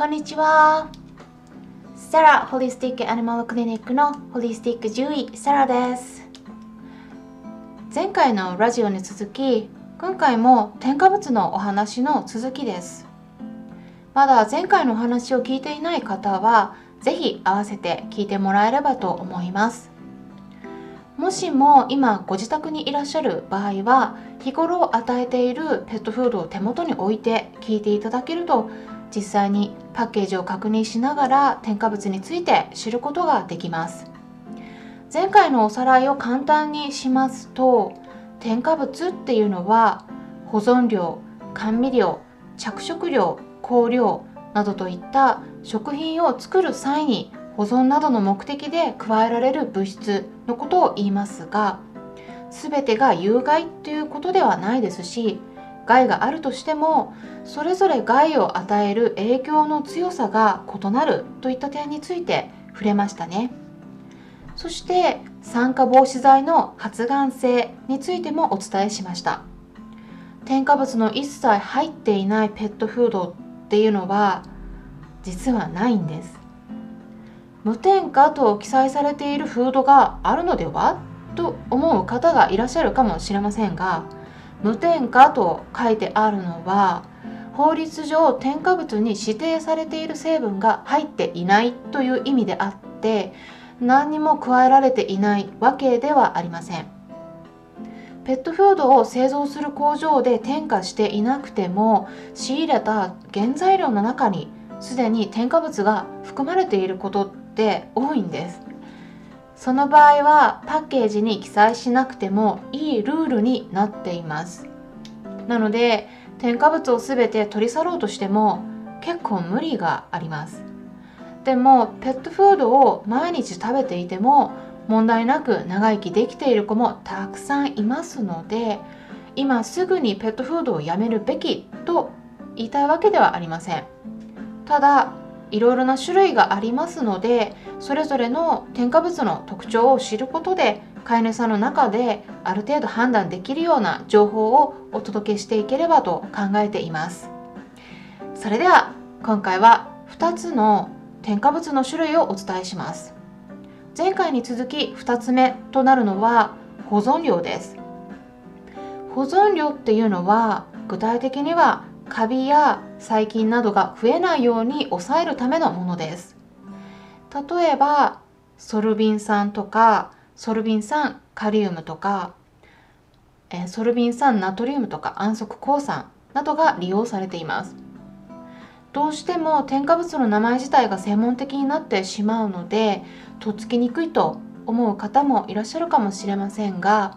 こんにちは。サラホリスティックアニマルクリニックのホリスティック獣医サラです。前回のラジオに続き、今回も添加物のお話の続きです。まだ前回のお話を聞いていない方は、ぜひ合わせて聞いてもらえればと思います。もしも今ご自宅にいらっしゃる場合は日頃与えているペットフードを手元に置いて聞いていただけると実際にパッケージを確認しながら添加物について知ることができます。前回のおさらいを簡単にしますと添加物っていうのは保存料甘味料着色料香料などといった食品を作る際に保存などの目的で加えられる物質のことを言いますが全てが有害ということではないですし害があるとしてもそれぞれ害を与える影響の強さが異なるといった点について触れましたね。そして酸化防止剤の発がん性についてもお伝えしました。添加物の一切入っていないペットフードっていうのは実はないんです。無添加と記載されているフードがあるのでは？と思う方がいらっしゃるかもしれませんが無添加と書いてあるのは法律上添加物に指定されている成分が入っていないという意味であって何にも加えられていないわけではありません。ペットフードを製造する工場で添加していなくても仕入れた原材料の中にすでに添加物が含まれていることって多いんです。その場合はパッケージに記載しなくてもいいルールになっています。なので添加物を全て取り去ろうとしても結構無理があります。でもペットフードを毎日食べていても問題なく長生きできている子もたくさんいますので今すぐにペットフードをやめるべきと言いたいわけではありません。ただいろいろな種類がありますのでそれぞれの添加物の特徴を知ることで飼い主さんの中である程度判断できるような情報をお届けしていければと考えています。それでは今回は2つの添加物の種類をお伝えします。前回に続き2つ目となるのは保存料です。保存料っていうのは具体的にはカビや細菌などが増えないように抑えるためのものです。例えばソルビン酸とかソルビン酸カリウムとかソルビン酸ナトリウムとか安息鉱酸などが利用されています。どうしても添加物の名前自体が専門的になってしまうのでとっつきにくいと思う方もいらっしゃるかもしれませんが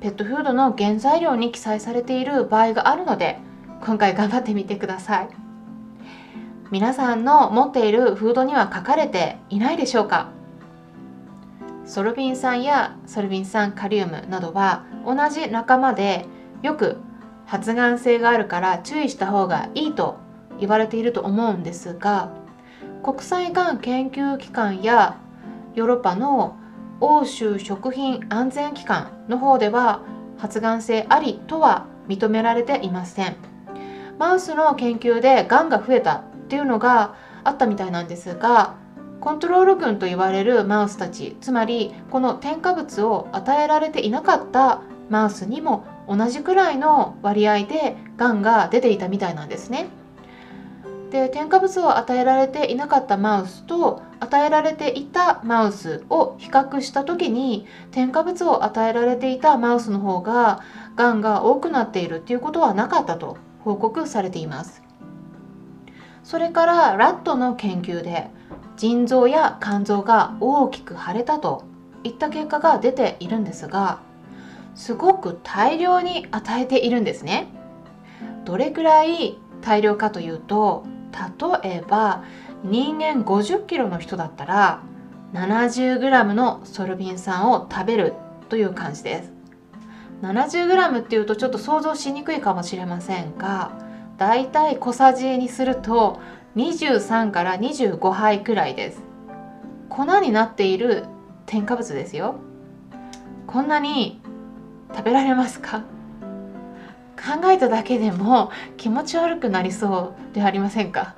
ペットフードの原材料に記載されている場合があるので今回頑張ってみてください皆さんの持っているフードには書かれていないでしょうか？ソルビン酸やソルビン酸カリウムなどは同じ仲間でよく発がん性があるから注意した方がいいと言われていると思うんですが国際がん研究機関やヨーロッパの欧州食品安全機関の方では発がん性ありとは認められていません。マウスの研究でがんが増えたっていうのがあったみたいなんですがコントロール群と言われるマウスたちつまりこの添加物を与えられていなかったマウスにも同じくらいの割合でがんが出ていたみたいなんですね。で添加物を与えられていなかったマウスと与えられていたマウスを比較した時に添加物を与えられていたマウスの方ががんが多くなっているっていうことはなかったと報告されています。それからラットの研究で腎臓や肝臓が大きく腫れたといった結果が出ているんですがすごく大量に与えているんですね。どれくらい大量かというと例えば人間50キロの人だったら 70g のソルビン酸を食べるという感じです。70g っていうとちょっと想像しにくいかもしれませんがだいたい小さじにすると23から25杯くらいです。粉になっている添加物ですよ。こんなに食べられますか？考えただけでも気持ち悪くなりそうではありませんか？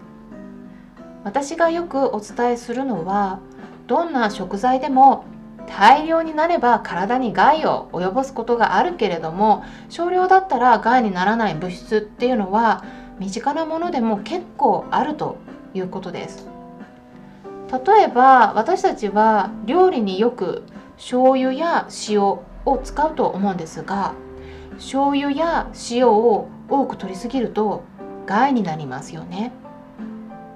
私がよくお伝えするのはどんな食材でも大量になれば体に害を及ぼすことがあるけれども少量だったら害にならない物質っていうのは身近なものでも結構あるということです。例えば私たちは料理によく醤油や塩を使うと思うんですが醤油や塩を多く取りすぎると害になりますよね。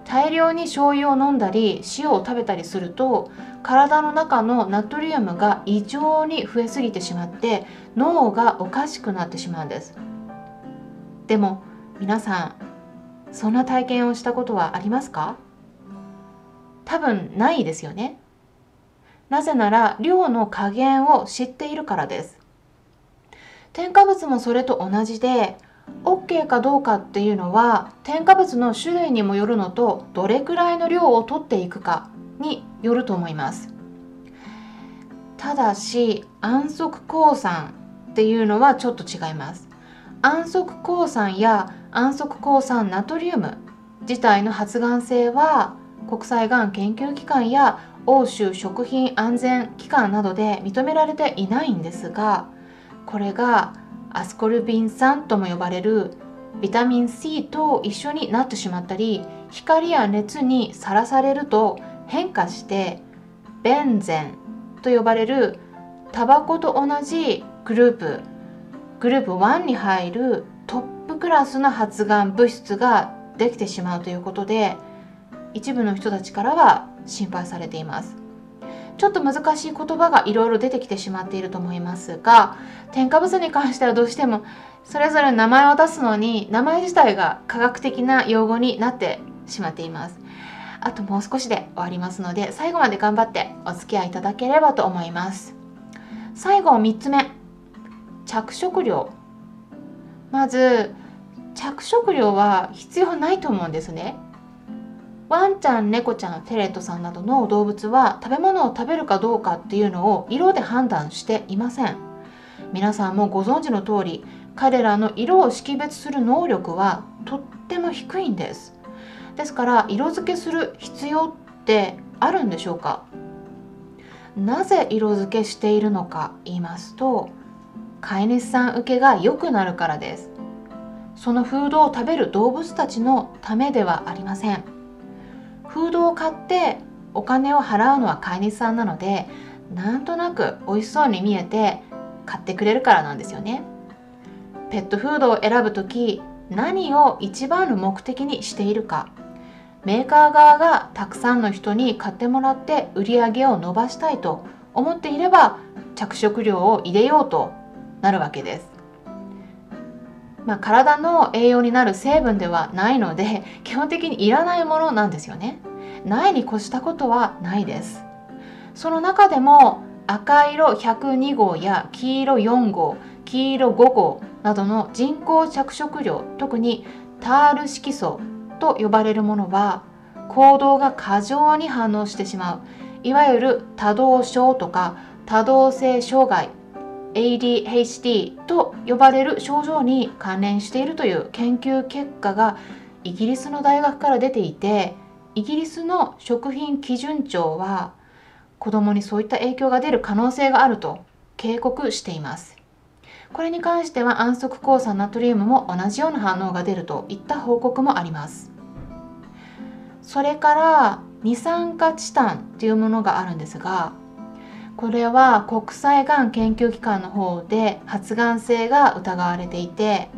大量に醤油を飲んだり塩を食べたりすると体の中のナトリウムが異常に増えすぎてしまって脳がおかしくなってしまうんです。でも皆さんそんな体験をしたことはありますか？多分ないですよね。なぜなら量の加減を知っているからです。添加物もそれと同じで OK かどうかっていうのは添加物の種類にもよるのとどれくらいの量を取っていくかによると思います。ただし安息鉱酸っていうのはちょっと違います。安息鉱酸や安息鉱酸ナトリウム自体の発がん性は国際がん研究機関や欧州食品安全機関などで認められていないんですがこれがアスコルビン酸とも呼ばれるビタミン C と一緒になってしまったり光や熱にさらされると変化してベンゼンと呼ばれるタバコと同じグループグループ1に入るトップクラスの発がん物質ができてしまうということで一部の人たちからは心配されています。ちょっと難しい言葉がいろいろ出てきてしまっていると思いますが添加物に関してはどうしてもそれぞれ名前を出すのに名前自体が科学的な用語になってしまっています。あともう少しで終わりますので最後まで頑張ってお付き合いいただければと思います。最後3つ目。着色料。まず着色料は必要ないと思うんですね。ワンちゃん猫ちゃんフェレットさんなどの動物は食べ物を食べるかどうかっていうのを色で判断していません。皆さんもご存知の通り彼らの色を識別する能力はとっても低いんです。ですから色付けする必要ってあるんでしょうか？なぜ色付けしているのか言いますと飼い主さん受けが良くなるからです。そのフードを食べる動物たちのためではありません。フードを買ってお金を払うのは飼い主さんなのでなんとなく美味しそうに見えて買ってくれるからなんですよね。ペットフードを選ぶ時何を一番の目的にしているか。メーカー側がたくさんの人に買ってもらって売り上げを伸ばしたいと思っていれば着色料を入れようとなるわけです。まあ、体の栄養になる成分ではないので基本的にいらないものなんですよね。ないに越したことはないです。その中でも赤色102号や黄色4号黄色5号などの人工着色料特にタール色素と呼ばれるものは行動が過剰に反応してしまう。いわゆる多動症とか多動性障害 ADHD と呼ばれる症状に関連しているという研究結果がイギリスの大学から出ていてイギリスの食品基準庁は子どもにそういった影響が出る可能性があると警告しています。これに関しては安息抗酸ナトリウムも同じような反応が出るといった報告もあります。それから二酸化チタンというものがあるんですがこれは国際がん研究機関の方で発がん性が疑われていて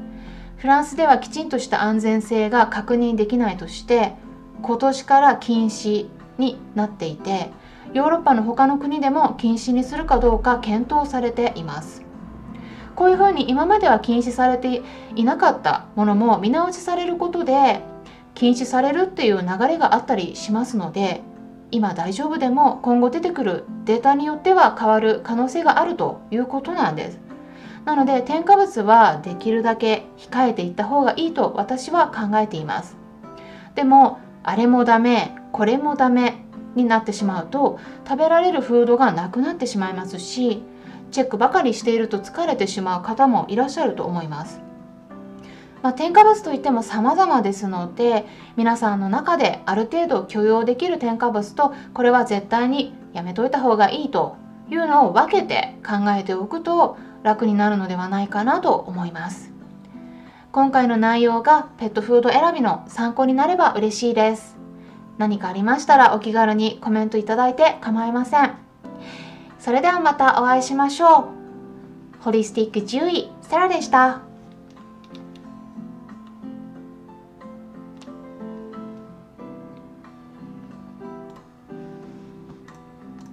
フランスではきちんとした安全性が確認できないとして今年から禁止になっていてヨーロッパの他の国でも禁止にするかどうか検討されています。こういうふうに今までは禁止されていなかったものも見直しされることで禁止されるっていう流れがあったりしますので今大丈夫でも今後出てくるデータによっては変わる可能性があるということなんです。なので添加物はできるだけ控えていった方がいいと私は考えています。でもあれもダメこれもダメになってしまうと食べられるフードがなくなってしまいますしチェックばかりしていると疲れてしまう方もいらっしゃると思います。まあ、添加物といっても様々ですので皆さんの中である程度許容できる添加物とこれは絶対にやめといた方がいいというのを分けて考えておくと楽になるのではないかなと思います。今回の内容がペットフード選びの参考になれば嬉しいです。何かありましたらお気軽にコメントいただいて構いません。それではまたお会いしましょう。ホリスティック獣医セラでした。